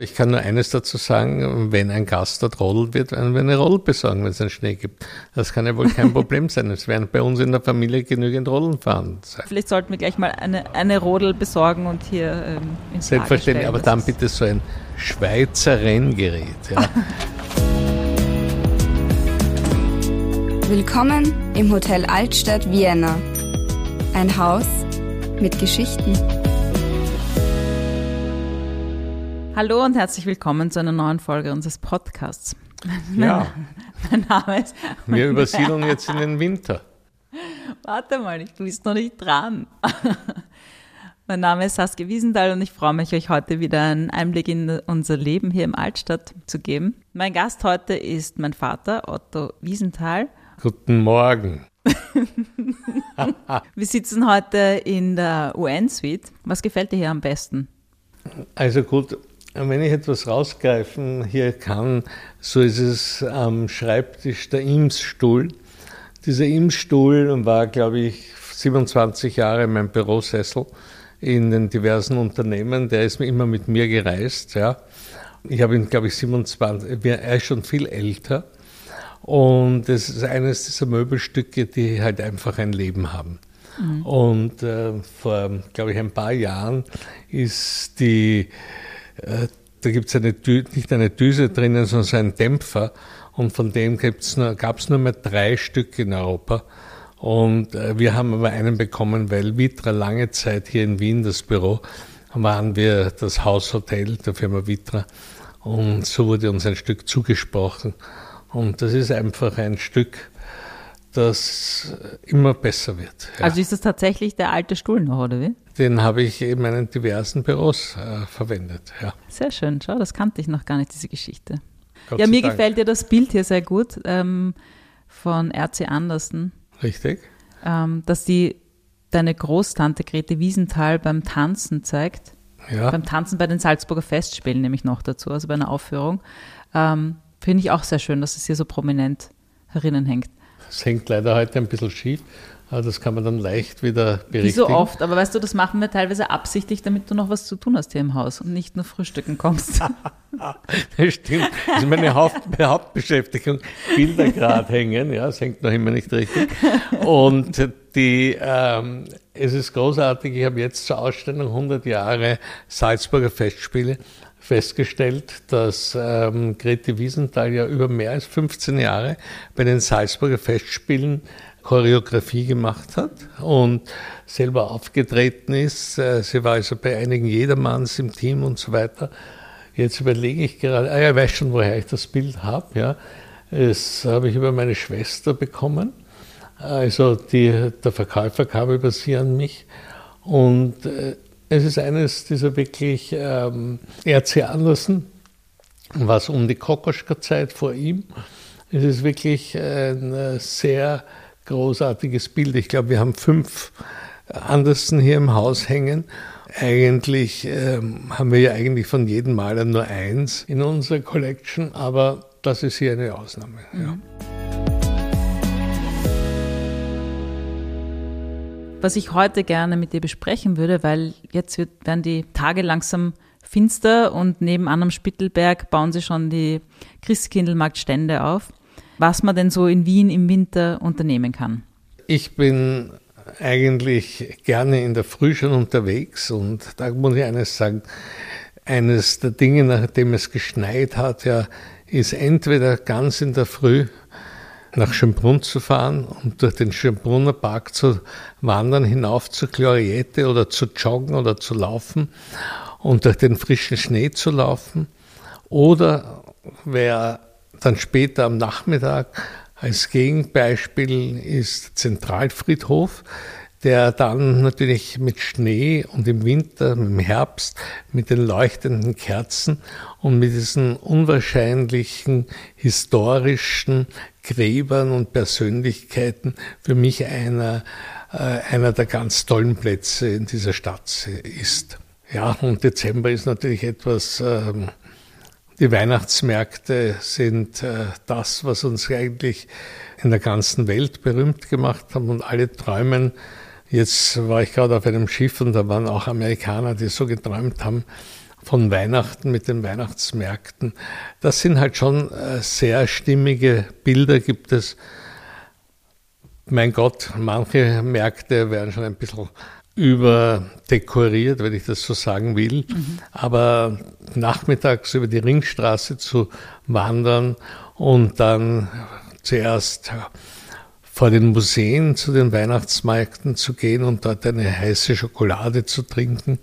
Ich kann nur eines dazu sagen, wenn ein Gast dort rodelt wird, werden wir eine Rodel besorgen, wenn es einen Schnee gibt. Das kann ja wohl kein Problem sein. Es werden bei uns in der Familie genügend Rodeln fahren sein. Vielleicht sollten wir gleich mal eine, eine Rodel besorgen und hier ähm, ins Selbstverständlich, aber dann bitte so ein Schweizer Renngerät. Ja. Willkommen im Hotel Altstadt Vienna. Ein Haus mit Geschichten. Hallo und herzlich willkommen zu einer neuen Folge unseres Podcasts. Ja. Mein Name ist. Wir übersiedeln jetzt in den Winter. Warte mal, du bist noch nicht dran. Mein Name ist Saskia Wiesenthal und ich freue mich, euch heute wieder einen Einblick in unser Leben hier im Altstadt zu geben. Mein Gast heute ist mein Vater, Otto Wiesenthal. Guten Morgen. Wir sitzen heute in der UN-Suite. Was gefällt dir hier am besten? Also gut, wenn ich etwas rausgreifen hier kann, so ist es am Schreibtisch der Imsstuhl. Dieser Imsstuhl war, glaube ich, 27 Jahre mein Bürosessel in den diversen Unternehmen. Der ist immer mit mir gereist. Ja. Ich habe ihn, glaube ich, 27, er ist schon viel älter. Und es ist eines dieser Möbelstücke, die halt einfach ein Leben haben. Mhm. Und äh, vor, glaube ich, ein paar Jahren ist die äh, da gibt es nicht eine Düse drinnen, sondern so einen Dämpfer. Und von dem gab es nur mehr drei Stück in Europa. Und äh, wir haben aber einen bekommen, weil Vitra lange Zeit hier in Wien, das Büro, waren wir das Haushotel der Firma Vitra. Und so wurde uns ein Stück zugesprochen. Und das ist einfach ein Stück, das immer besser wird. Ja. Also ist das tatsächlich der alte Stuhl noch, oder wie? Den habe ich in meinen diversen Büros äh, verwendet. Ja. Sehr schön, schau, das kannte ich noch gar nicht, diese Geschichte. Gott ja, mir Dank. gefällt ja das Bild hier sehr gut ähm, von R.C. Andersen. Richtig. Ähm, dass die deine Großtante Grete Wiesenthal beim Tanzen zeigt. Ja. Beim Tanzen bei den Salzburger Festspielen nämlich noch dazu, also bei einer Aufführung. Ähm, Finde ich auch sehr schön, dass es hier so prominent herinnen hängt. Es hängt leider heute ein bisschen schief, aber das kann man dann leicht wieder berichtigen. Wie so oft, aber weißt du, das machen wir teilweise absichtlich, damit du noch was zu tun hast hier im Haus und nicht nur frühstücken kommst. das stimmt. Das ist meine Haupt Hauptbeschäftigung. Bilder gerade hängen, ja, es hängt noch immer nicht richtig. Und die, ähm, es ist großartig, ich habe jetzt zur Ausstellung 100 Jahre Salzburger Festspiele festgestellt, dass ähm, Grete Wiesenthal ja über mehr als 15 Jahre bei den Salzburger Festspielen Choreografie gemacht hat und selber aufgetreten ist. Äh, sie war also bei einigen Jedermanns im Team und so weiter. Jetzt überlege ich gerade, ah ja, ich weiß schon, woher ich das Bild habe. Ja. Das habe ich über meine Schwester bekommen. Also die, der Verkäufer kam über sie an mich und äh, es ist eines dieser wirklich ähm, R.C. Andersen, was um die Kokoschka-Zeit vor ihm. Es ist wirklich ein äh, sehr großartiges Bild. Ich glaube, wir haben fünf Andersen hier im Haus hängen. Eigentlich ähm, haben wir ja eigentlich von jedem Maler nur eins in unserer Collection, aber das ist hier eine Ausnahme. Ja. Was ich heute gerne mit dir besprechen würde, weil jetzt wird, werden die Tage langsam finster und nebenan am Spittelberg bauen sie schon die Christkindlmarktstände auf. Was man denn so in Wien im Winter unternehmen kann? Ich bin eigentlich gerne in der Früh schon unterwegs und da muss ich eines sagen, eines der Dinge, nachdem es geschneit hat, ja, ist entweder ganz in der Früh nach Schönbrunn zu fahren und durch den Schönbrunner Park zu wandern, hinauf zur Gloriette oder zu joggen oder zu laufen und durch den frischen Schnee zu laufen. Oder wer dann später am Nachmittag als Gegenbeispiel ist Zentralfriedhof, der dann natürlich mit Schnee und im Winter, im Herbst, mit den leuchtenden Kerzen und mit diesen unwahrscheinlichen historischen Gräbern und Persönlichkeiten für mich einer, äh, einer der ganz tollen Plätze in dieser Stadt ist. Ja, und Dezember ist natürlich etwas, ähm, die Weihnachtsmärkte sind äh, das, was uns eigentlich in der ganzen Welt berühmt gemacht haben und alle träumen. Jetzt war ich gerade auf einem Schiff und da waren auch Amerikaner, die so geträumt haben von Weihnachten mit den Weihnachtsmärkten. Das sind halt schon äh, sehr stimmige Bilder, gibt es. Mein Gott, manche Märkte werden schon ein bisschen überdekoriert, wenn ich das so sagen will. Mhm. Aber nachmittags über die Ringstraße zu wandern und dann zuerst vor den Museen zu den Weihnachtsmärkten zu gehen und dort eine heiße Schokolade zu trinken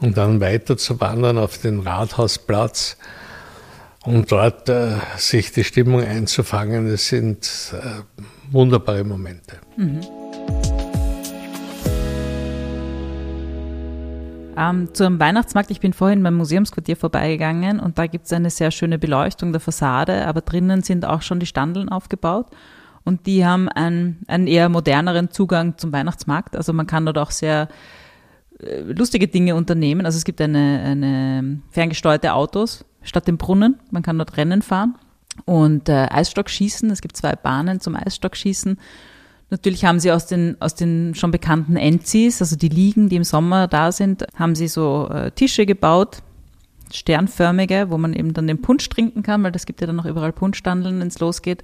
und dann weiter zu wandern auf den Rathausplatz und dort äh, sich die Stimmung einzufangen, das sind äh, wunderbare Momente. Mhm. Ähm, zum Weihnachtsmarkt, ich bin vorhin beim Museumsquartier vorbeigegangen und da gibt es eine sehr schöne Beleuchtung der Fassade, aber drinnen sind auch schon die Standeln aufgebaut und die haben einen, einen eher moderneren Zugang zum Weihnachtsmarkt. Also man kann dort auch sehr äh, lustige Dinge unternehmen. Also es gibt eine, eine ferngesteuerte Autos statt dem Brunnen. Man kann dort Rennen fahren und äh, Eisstockschießen. Es gibt zwei Bahnen zum Eisstockschießen. Natürlich haben sie aus den, aus den schon bekannten Enzis, also die Liegen, die im Sommer da sind, haben sie so äh, Tische gebaut, sternförmige, wo man eben dann den Punsch trinken kann, weil das gibt ja dann noch überall Punschstandeln, wenn es losgeht.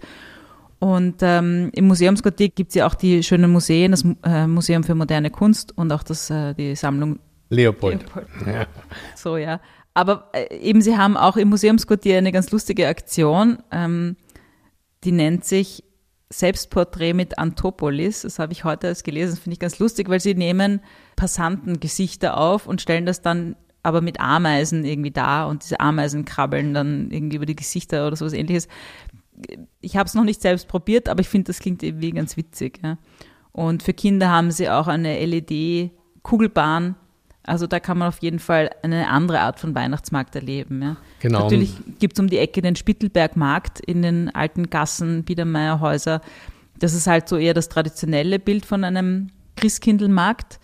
Und ähm, im Museumsquartier gibt es ja auch die schönen Museen, das äh, Museum für moderne Kunst und auch das, äh, die Sammlung Leopold. Leopold. Ja. So, ja. Aber äh, eben, sie haben auch im Museumsquartier eine ganz lustige Aktion, ähm, die nennt sich Selbstporträt mit Antopolis. Das habe ich heute erst gelesen, das finde ich ganz lustig, weil sie nehmen Passantengesichter auf und stellen das dann aber mit Ameisen irgendwie da und diese Ameisen krabbeln dann irgendwie über die Gesichter oder sowas ähnliches ich habe es noch nicht selbst probiert, aber ich finde, das klingt irgendwie ganz witzig. Ja. Und für Kinder haben sie auch eine LED-Kugelbahn. Also da kann man auf jeden Fall eine andere Art von Weihnachtsmarkt erleben. Ja. Genau. Natürlich gibt es um die Ecke den Spittelbergmarkt in den alten Gassen, Biedermeierhäuser. Das ist halt so eher das traditionelle Bild von einem Christkindlmarkt.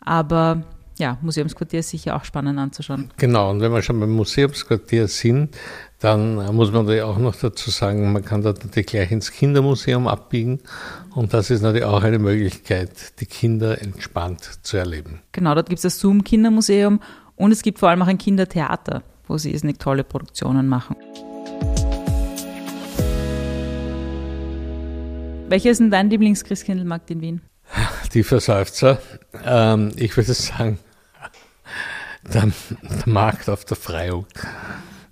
Aber ja, Museumsquartier ist sicher auch spannend anzuschauen. Genau, und wenn wir schon beim Museumsquartier sind, dann muss man natürlich auch noch dazu sagen, man kann dort natürlich gleich ins Kindermuseum abbiegen. Und das ist natürlich auch eine Möglichkeit, die Kinder entspannt zu erleben. Genau, dort gibt es das Zoom-Kindermuseum und es gibt vor allem auch ein Kindertheater, wo sie irrsinnig tolle Produktionen machen. Welcher ist denn dein Lieblingschristkindlmarkt in Wien? Die Verseufzer. Ähm, ich würde sagen, der, der Markt auf der Freiung.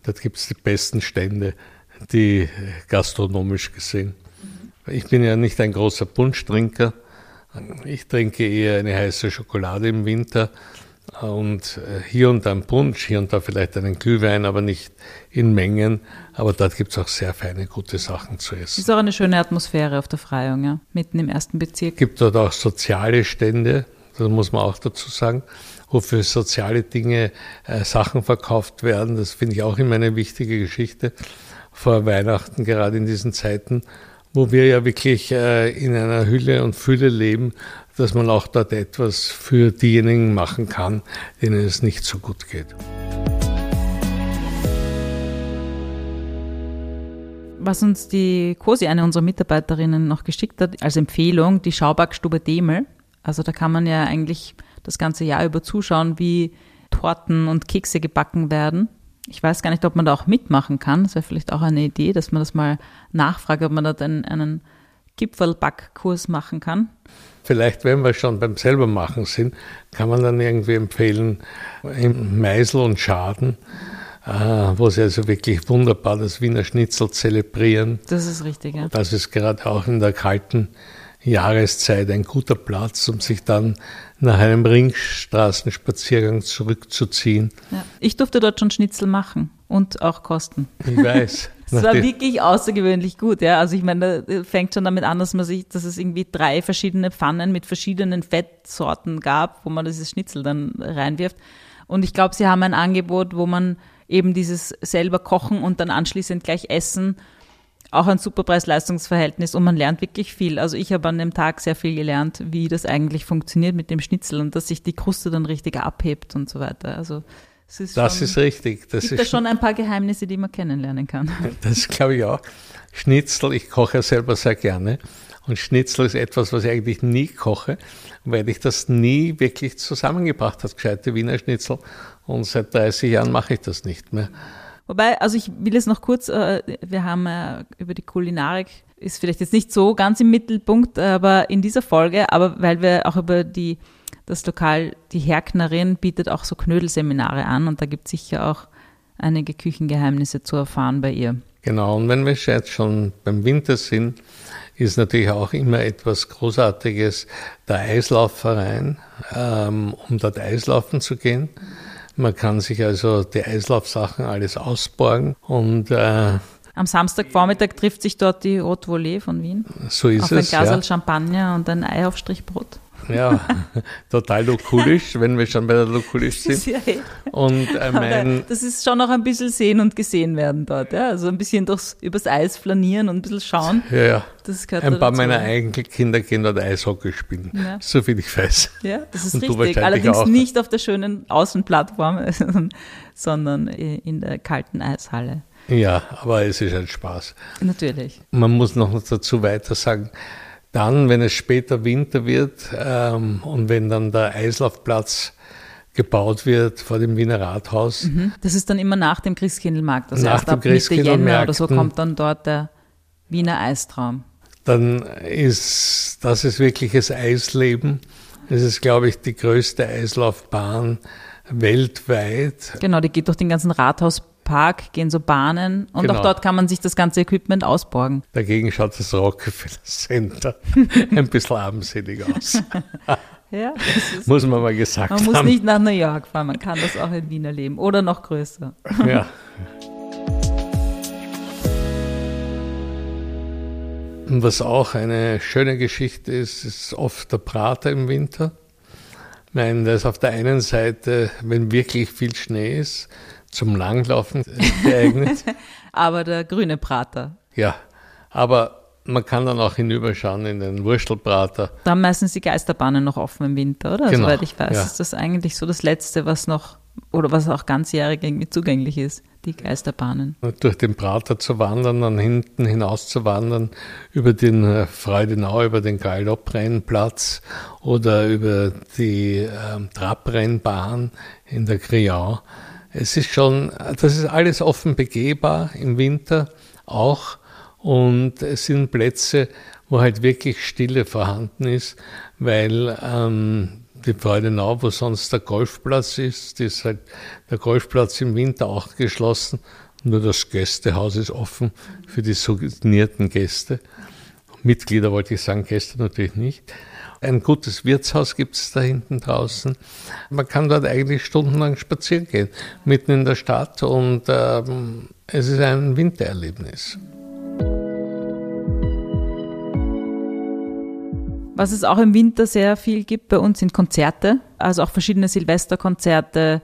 Dort gibt es die besten Stände, die gastronomisch gesehen. Ich bin ja nicht ein großer Punschtrinker. Ich trinke eher eine heiße Schokolade im Winter und äh, hier und da ein Punsch, hier und da vielleicht einen Glühwein, aber nicht in Mengen. Aber dort gibt es auch sehr feine, gute Sachen zu essen. Es ist auch eine schöne Atmosphäre auf der Freiung, ja, mitten im ersten Bezirk. Es gibt dort auch soziale Stände, das muss man auch dazu sagen wo für soziale Dinge äh, Sachen verkauft werden. Das finde ich auch immer eine wichtige Geschichte vor Weihnachten, gerade in diesen Zeiten, wo wir ja wirklich äh, in einer Hülle und Fülle leben, dass man auch dort etwas für diejenigen machen kann, denen es nicht so gut geht. Was uns die Cosi, eine unserer Mitarbeiterinnen, noch geschickt hat als Empfehlung, die Schaubackstube Demel. Also da kann man ja eigentlich das ganze Jahr über zuschauen, wie Torten und Kekse gebacken werden. Ich weiß gar nicht, ob man da auch mitmachen kann. Das wäre vielleicht auch eine Idee, dass man das mal nachfragt, ob man da einen, einen Gipfelbackkurs machen kann. Vielleicht, wenn wir schon beim selbermachen sind, kann man dann irgendwie empfehlen, im Meisel und Schaden, äh, wo sie also wirklich wunderbar das Wiener Schnitzel zelebrieren. Das ist richtig, ja. Das ist gerade auch in der kalten Jahreszeit ein guter Platz, um sich dann nach einem Ringstraßenspaziergang zurückzuziehen. Ja. Ich durfte dort schon Schnitzel machen und auch kosten. Ich weiß. Es war wirklich außergewöhnlich gut, ja. Also ich meine, da fängt schon damit an, dass man sich, dass es irgendwie drei verschiedene Pfannen mit verschiedenen Fettsorten gab, wo man dieses Schnitzel dann reinwirft. Und ich glaube, sie haben ein Angebot, wo man eben dieses selber kochen und dann anschließend gleich essen auch ein super Preis-Leistungs-Verhältnis und man lernt wirklich viel. Also ich habe an dem Tag sehr viel gelernt, wie das eigentlich funktioniert mit dem Schnitzel und dass sich die Kruste dann richtig abhebt und so weiter. Also es ist das schon, ist richtig. Das gibt ist da schon ein paar Geheimnisse, die man kennenlernen kann. Das glaube ich auch. Schnitzel, ich koche ja selber sehr gerne Und Schnitzel ist etwas, was ich eigentlich nie koche, weil ich das nie wirklich zusammengebracht habe, gescheite Wiener Schnitzel. Und seit 30 Jahren mache ich das nicht mehr. Wobei, also ich will es noch kurz, äh, wir haben äh, über die Kulinarik, ist vielleicht jetzt nicht so ganz im Mittelpunkt, aber in dieser Folge, aber weil wir auch über die, das Lokal, die Herknerin bietet auch so Knödelseminare an und da gibt es sicher auch einige Küchengeheimnisse zu erfahren bei ihr. Genau, und wenn wir jetzt schon beim Winter sind, ist natürlich auch immer etwas Großartiges der Eislaufverein, ähm, um dort Eislaufen zu gehen. Man kann sich also die Eislaufsachen alles ausborgen und äh, am Samstagvormittag trifft sich dort die Haute Volée von Wien. So ist auf es. Ein Glas ja. Champagner und ein Ei auf Strichbrot. Ja, total lokulisch, wenn wir schon bei der Lokulisch sind. Ja. Und äh, mein, das ist schon noch ein bisschen sehen und gesehen werden dort. Ja? Also ein bisschen durchs, übers Eis flanieren und ein bisschen schauen. ja, ja. Das gehört Ein paar dazu. meiner Enkelkinder gehen dort Eishockey spielen. Ja. So viel ich weiß. Ja, das ist Und richtig. Allerdings auch. nicht auf der schönen Außenplattform, sondern in der kalten Eishalle. Ja, aber es ist ein Spaß. Natürlich. Man muss noch dazu weiter sagen, dann, wenn es später Winter wird ähm, und wenn dann der Eislaufplatz gebaut wird vor dem Wiener Rathaus, Mhm. Das ist dann immer nach dem Christkindlmarkt. Also Nach erst ab Mitte Jänner oder so kommt dann dort der Wiener Eistraum. dann ist das ist wirkliches Eisleben. Es ist, glaube ich, die größte Eislaufbahn weltweit. Genau, die geht durch den ganzen Rathauspark, gehen so Bahnen und Genau. auch dort kann man sich das ganze Equipment ausborgen. Dagegen schaut das Rockefeller Center ein bisschen armselig aus. Ja, ist, Muss man mal gesagt man muss haben. nicht nach New York fahren, man kann das auch in Wien erleben oder noch größer. Ja. Und was auch eine schöne Geschichte ist, ist oft der Prater im Winter. Ich meine, da ist auf der einen Seite, wenn wirklich viel Schnee ist, zum Langlaufen geeignet. Aber der grüne Prater, ja, aber man kann dann auch hinüberschauen in den Wurstelprater. da haben meistens die Geisterbahnen noch offen im Winter, oder? Genau, Soweit ich weiß, ja. ist das eigentlich so das Letzte, was noch, oder was auch ganzjährig irgendwie zugänglich ist, die Geisterbahnen. durch den Prater zu wandern, dann hinten hinaus zu wandern, über den äh, Freudenau, über den Galopprennplatz oder über die ähm, Trabrennbahn in der Kriau. Es ist schon, das ist alles offen begehbar im Winter auch und es sind Plätze, wo halt wirklich Stille vorhanden ist, weil ähm, die Freudenau, wo sonst der Golfplatz ist, ist halt der Golfplatz im Winter auch geschlossen. Nur das Gästehaus ist offen für die souvenirten Gäste. Mitglieder wollte ich sagen, Gäste natürlich nicht. Ein gutes Wirtshaus gibt es da hinten draußen. Man kann dort eigentlich stundenlang spazieren gehen, mitten in der Stadt und ähm, es ist ein Wintererlebnis. Was es auch im Winter sehr viel gibt bei uns sind Konzerte, also auch verschiedene Silvesterkonzerte,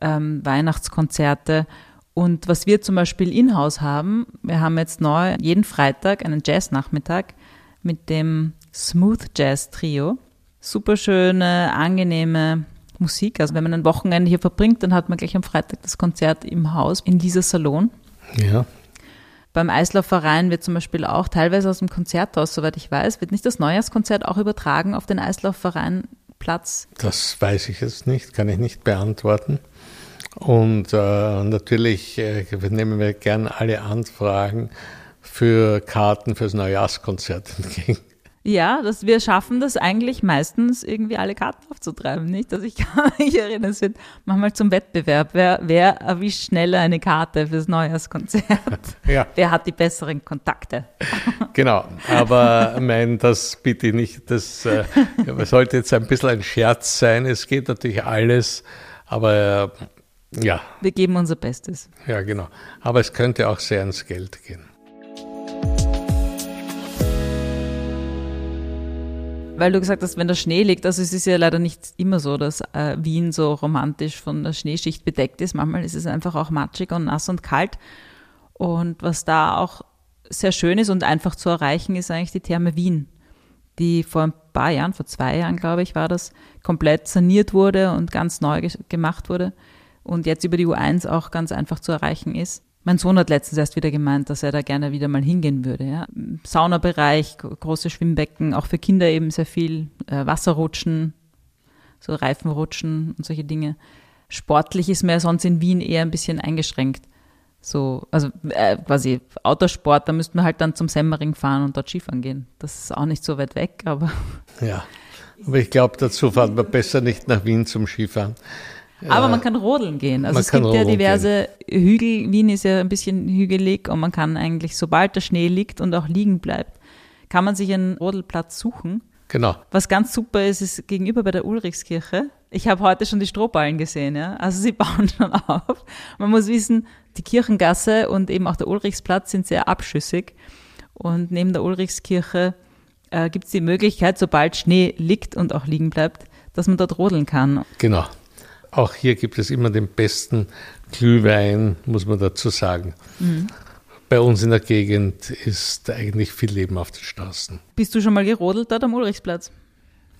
ähm, Weihnachtskonzerte. Und was wir zum Beispiel in-house haben, wir haben jetzt neu jeden Freitag einen Jazz-Nachmittag mit dem Smooth Jazz Trio. Superschöne, angenehme Musik. Also wenn man ein Wochenende hier verbringt, dann hat man gleich am Freitag das Konzert im Haus in dieser Salon. Ja, Beim Eislaufverein wird zum Beispiel auch teilweise aus dem Konzerthaus, soweit ich weiß, wird nicht das Neujahrskonzert auch übertragen auf den Eislaufverein-Platz. das weiß ich jetzt nicht, kann ich nicht beantworten. Und äh, natürlich äh, nehmen wir gern alle Anfragen für Karten fürs Neujahrskonzert entgegen. Ja, dass wir schaffen das eigentlich meistens irgendwie alle Karten aufzutreiben, nicht? Also ich kann mich erinnern, es wird manchmal zum Wettbewerb. Wer, wer erwischt schneller eine Karte fürs Neujahrskonzert? Ja. Wer hat die besseren Kontakte? Genau, aber ich mein, das bitte ich nicht, das äh, sollte jetzt ein bisschen ein Scherz sein. Es geht natürlich alles, aber äh, ja, Wir geben unser Bestes. ja genau. Aber es könnte auch sehr ans Geld gehen. Weil du gesagt hast, wenn der Schnee liegt, also es ist ja leider nicht immer so, dass äh, Wien so romantisch von der Schneeschicht bedeckt ist. Manchmal ist es einfach auch matschig und nass und kalt. Und was da auch sehr schön ist und einfach zu erreichen, ist eigentlich die Therme Wien, die vor ein paar Jahren, vor zwei Jahren, glaube ich, war das, komplett saniert wurde und ganz neu ge gemacht wurde und jetzt über die U1 auch ganz einfach zu erreichen ist. Mein Sohn hat letztens erst wieder gemeint, dass er da gerne wieder mal hingehen würde. Ja. Saunabereich, große Schwimmbecken, auch für Kinder eben sehr viel, äh, Wasserrutschen, so Reifenrutschen und solche Dinge. Sportlich ist mir sonst in Wien eher ein bisschen eingeschränkt. So, also äh, quasi Autosport, da müssten wir halt dann zum Semmering fahren und dort Skifahren gehen. Das ist auch nicht so weit weg, aber. Ja, aber ich glaube, dazu fahren wir besser nicht nach Wien zum Skifahren. Aber man kann rodeln gehen. Also es gibt ja diverse gehen. Hügel. Wien ist ja ein bisschen hügelig und man kann eigentlich, sobald der Schnee liegt und auch liegen bleibt, kann man sich einen Rodelplatz suchen. Genau. Was ganz super ist, ist gegenüber bei der Ulrichskirche. Ich habe heute schon die Strohballen gesehen, ja. Also sie bauen schon auf. Man muss wissen, die Kirchengasse und eben auch der Ulrichsplatz sind sehr abschüssig. Und neben der Ulrichskirche äh, gibt es die Möglichkeit, sobald Schnee liegt und auch liegen bleibt, dass man dort rodeln kann. Genau. Auch hier gibt es immer den besten Glühwein, muss man dazu sagen. Mhm. Bei uns in der Gegend ist eigentlich viel Leben auf den Straßen. Bist du schon mal gerodelt dort am Ulrichsplatz?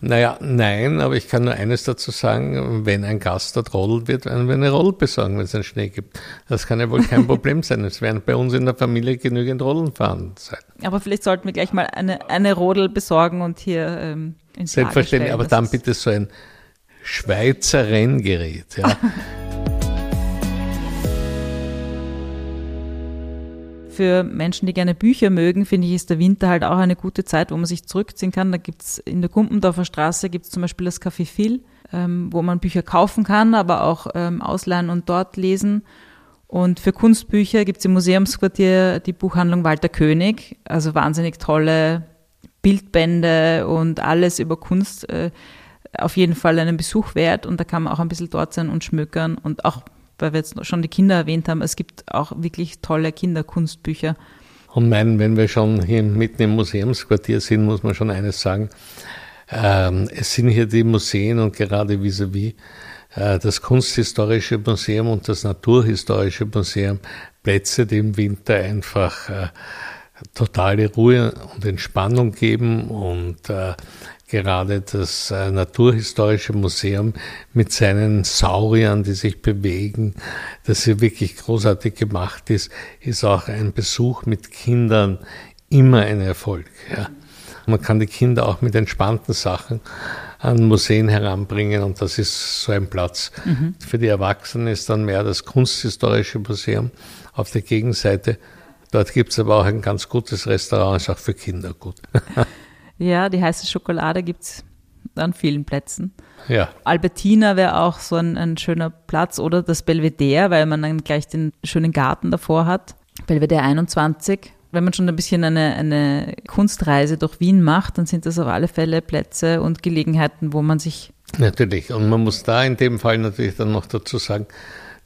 Naja, nein, aber ich kann nur eines dazu sagen, wenn ein Gast dort rodelt wird, werden wir eine Rodel besorgen, wenn es einen Schnee gibt. Das kann ja wohl kein Problem sein. Es werden bei uns in der Familie genügend Rodeln fahren sein. Aber vielleicht sollten wir gleich mal eine, eine Rodel besorgen und hier ähm, Selbstverständlich, aber dann bitte so ein Schweizer Renngerät. Ja. Für Menschen, die gerne Bücher mögen, finde ich, ist der Winter halt auch eine gute Zeit, wo man sich zurückziehen kann. Da gibt es in der Gumpendorfer Straße gibt's zum Beispiel das Café Phil, ähm, wo man Bücher kaufen kann, aber auch ähm, ausleihen und dort lesen. Und für Kunstbücher gibt es im Museumsquartier die Buchhandlung Walter König, also wahnsinnig tolle Bildbände und alles über Kunst. Äh, auf jeden Fall einen Besuch wert und da kann man auch ein bisschen dort sein und schmökern und auch, weil wir jetzt schon die Kinder erwähnt haben, es gibt auch wirklich tolle Kinderkunstbücher. Und meinen, wenn wir schon hier mitten im Museumsquartier sind, muss man schon eines sagen. Ähm, es sind hier die Museen und gerade vis-à-vis -vis, das Kunsthistorische Museum und das Naturhistorische Museum Plätze, die im Winter einfach äh, totale Ruhe und Entspannung geben und äh, gerade das äh, Naturhistorische Museum mit seinen Sauriern, die sich bewegen, das hier wirklich großartig gemacht ist, ist auch ein Besuch mit Kindern immer ein Erfolg. Ja. Man kann die Kinder auch mit entspannten Sachen an Museen heranbringen und das ist so ein Platz. Mhm. Für die Erwachsenen ist dann mehr das Kunsthistorische Museum auf der Gegenseite. Dort gibt es aber auch ein ganz gutes Restaurant, ist auch für Kinder gut. Ja, die heiße Schokolade gibt es an vielen Plätzen. Ja. Albertina wäre auch so ein, ein, schöner Platz oder das Belvedere, weil man dann gleich den schönen Garten davor hat. Belvedere 21. Wenn man schon ein bisschen eine, eine Kunstreise durch Wien macht, dann sind das auf alle Fälle Plätze und Gelegenheiten, wo man sich. Natürlich. Und man muss da in dem Fall natürlich dann noch dazu sagen,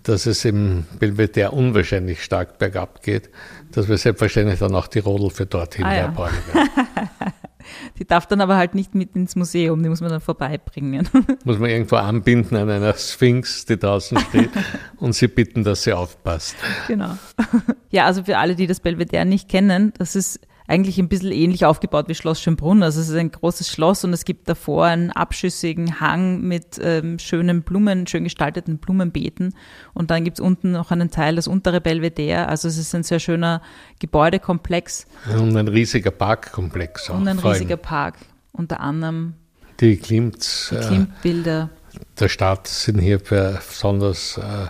dass es im Belvedere unwahrscheinlich stark bergab geht, dass wir selbstverständlich dann auch die Rodel für dorthin ah, ja. werden. Die darf dann aber halt nicht mit ins Museum, die muss man dann vorbeibringen. Muss man irgendwo anbinden an einer Sphinx, die draußen steht und sie bitten, dass sie aufpasst. Genau. Ja, also für alle, die das Belvedere nicht kennen, das ist eigentlich ein bisschen ähnlich aufgebaut wie Schloss Schönbrunn. Also es ist ein großes Schloss und es gibt davor einen abschüssigen Hang mit ähm, schönen Blumen, schön gestalteten Blumenbeeten. Und dann gibt es unten noch einen Teil, das untere Belvedere. Also es ist ein sehr schöner Gebäudekomplex. Und ein riesiger Parkkomplex auch. Und ein riesiger Park. Unter anderem die Klimt, die Klimt-Bilder. Äh, der Stadt sind hier besonders äh,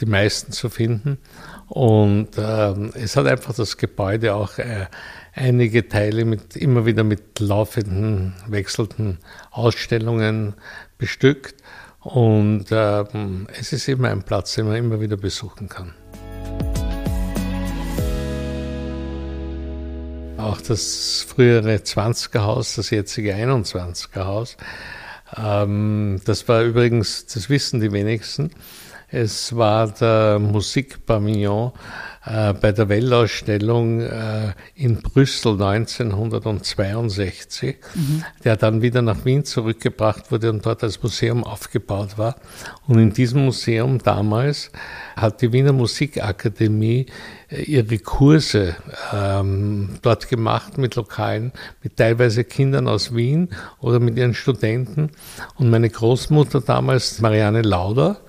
die meisten zu finden. Und ähm, es hat einfach das Gebäude auch äh, einige Teile mit immer wieder mit laufenden, wechselnden Ausstellungen bestückt. Und ähm, es ist immer ein Platz, den man immer wieder besuchen kann. Auch das frühere 20er Haus, das jetzige 21er Haus, ähm, das war übrigens, das wissen die wenigsten, es war der Musikpavillon äh, bei der Weltausstellung äh, in Brüssel 1962, mhm. der dann wieder nach Wien zurückgebracht wurde und dort als Museum aufgebaut war. Und in diesem Museum damals hat die Wiener Musikakademie äh, ihre Kurse ähm, dort gemacht mit Lokalen, mit teilweise Kindern aus Wien oder mit ihren Studenten. Und meine Großmutter damals, Marianne Lauder,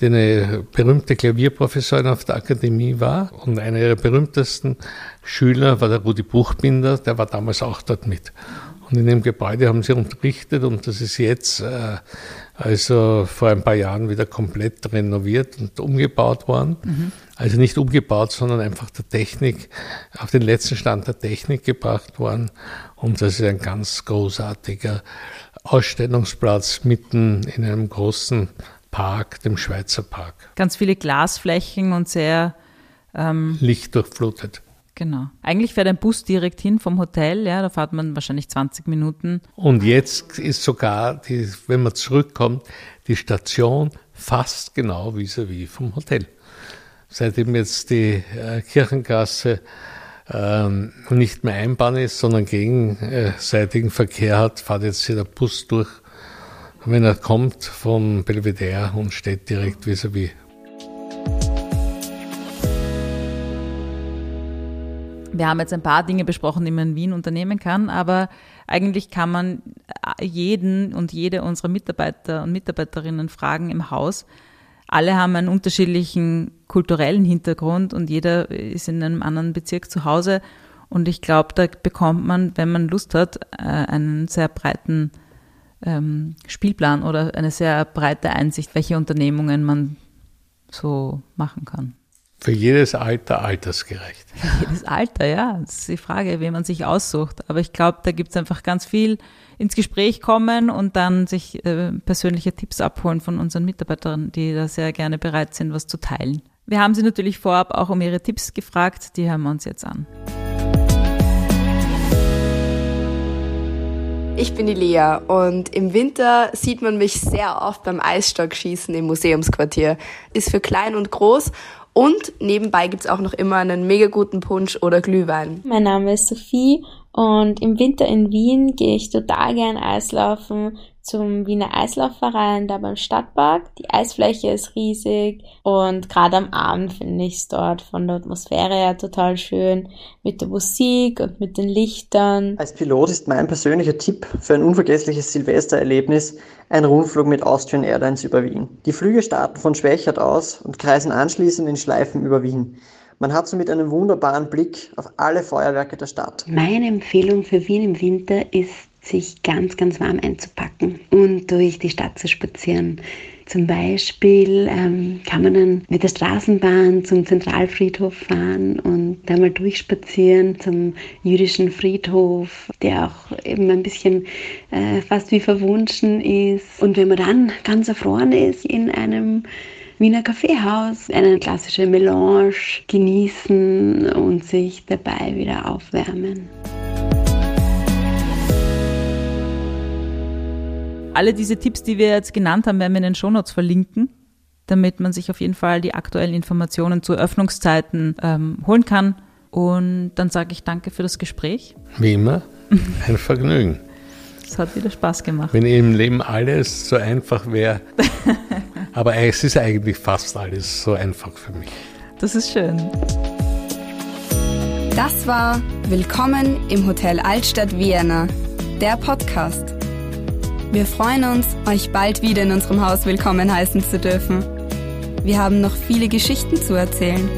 die eine berühmte Klavierprofessorin auf der Akademie war. Und einer ihrer berühmtesten Schüler war der Rudi Buchbinder, der war damals auch dort mit. Und in dem Gebäude haben sie unterrichtet und das ist jetzt äh, also vor ein paar Jahren wieder komplett renoviert und umgebaut worden. Mhm. Also nicht umgebaut, sondern einfach der Technik, auf den letzten Stand der Technik gebracht worden. Und das ist ein ganz großartiger Ausstellungsplatz mitten in einem großen Park, dem Schweizer Park. Ganz viele Glasflächen und sehr ähm, lichtdurchflutet. Genau. Eigentlich fährt ein Bus direkt hin vom Hotel, ja, da fährt man wahrscheinlich 20 Minuten. Und jetzt ist sogar, die, wenn man zurückkommt, die Station fast genau vis-à-vis -vis vom Hotel. Seitdem jetzt die äh, Kirchengasse ähm, nicht mehr Einbahn ist, sondern gegenseitigen Verkehr hat, fährt jetzt hier der Bus durch, wenn er kommt vom Belvedere und steht direkt vis-à-vis. -vis. Wir haben jetzt ein paar Dinge besprochen, die man in Wien unternehmen kann, aber eigentlich kann man jeden und jede unserer Mitarbeiter und Mitarbeiterinnen fragen im Haus, alle haben einen unterschiedlichen kulturellen Hintergrund und jeder ist in einem anderen Bezirk zu Hause. Und ich glaube, da bekommt man, wenn man Lust hat, äh, einen sehr breiten ähm, Spielplan oder eine sehr breite Einsicht, welche Unternehmungen man so machen kann. Für jedes Alter altersgerecht. Für jedes Alter, ja. Das ist die Frage, wie man sich aussucht. Aber ich glaube, da gibt es einfach ganz viel ins Gespräch kommen und dann sich äh, persönliche Tipps abholen von unseren Mitarbeiterinnen, die da sehr gerne bereit sind, was zu teilen. Wir haben sie natürlich vorab auch um ihre Tipps gefragt, die hören wir uns jetzt an. Ich bin die Lea und im Winter sieht man mich sehr oft beim Eisstockschießen im Museumsquartier. Ist für klein und groß und nebenbei gibt's auch noch immer einen mega guten Punsch oder Glühwein. Mein Name ist Sophie und im Winter in Wien gehe ich total gern Eislaufen zum Wiener Eislaufverein da beim Stadtpark. Die Eisfläche ist riesig und gerade am Abend finde ich es dort von der Atmosphäre her total schön mit der Musik und mit den Lichtern. Als Pilot ist mein persönlicher Tipp für ein unvergessliches Silvestererlebnis ein Rundflug mit Austrian Airlines über Wien. Die Flüge starten von Schwächert aus und kreisen anschließend in Schleifen über Wien. Man hat somit einen wunderbaren Blick auf alle Feuerwerke der Stadt. Meine Empfehlung für Wien im Winter ist, sich ganz, ganz warm einzupacken und durch die Stadt zu spazieren. Zum Beispiel ähm, kann man dann mit der Straßenbahn zum Zentralfriedhof fahren und da mal durchspazieren zum jüdischen Friedhof, der auch eben ein bisschen äh, fast wie verwunschen ist. Und wenn man dann ganz erfroren ist in einem Wiener Kaffeehaus, eine klassische Melange genießen und sich dabei wieder aufwärmen. Alle diese Tipps, die wir jetzt genannt haben, werden wir in den Shownotes verlinken, damit man sich auf jeden Fall die aktuellen Informationen zu Öffnungszeiten ähm, holen kann. Und dann sage ich danke für das Gespräch. Wie immer, ein Vergnügen. Es hat wieder Spaß gemacht. Wenn im Leben alles so einfach wäre. Aber es ist eigentlich fast alles so einfach für mich. Das ist schön. Das war Willkommen im Hotel Altstadt Vienna, der Podcast. Wir freuen uns, euch bald wieder in unserem Haus willkommen heißen zu dürfen. Wir haben noch viele Geschichten zu erzählen.